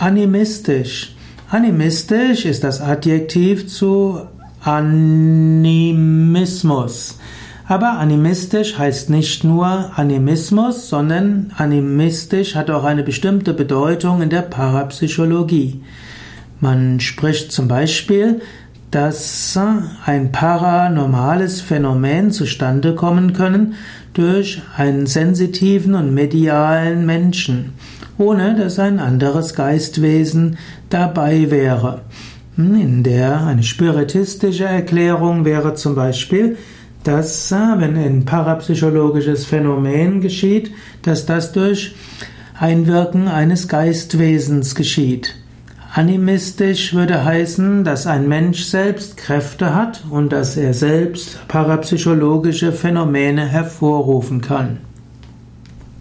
Animistisch. Animistisch ist das Adjektiv zu Animismus. Aber animistisch heißt nicht nur Animismus, sondern animistisch hat auch eine bestimmte Bedeutung in der Parapsychologie. Man spricht zum Beispiel, dass ein paranormales Phänomen zustande kommen können durch einen sensitiven und medialen Menschen, ohne dass ein anderes Geistwesen dabei wäre. In der eine spiritistische Erklärung wäre zum Beispiel, dass wenn ein parapsychologisches Phänomen geschieht, dass das durch Einwirken eines Geistwesens geschieht. Animistisch würde heißen, dass ein Mensch selbst Kräfte hat und dass er selbst parapsychologische Phänomene hervorrufen kann.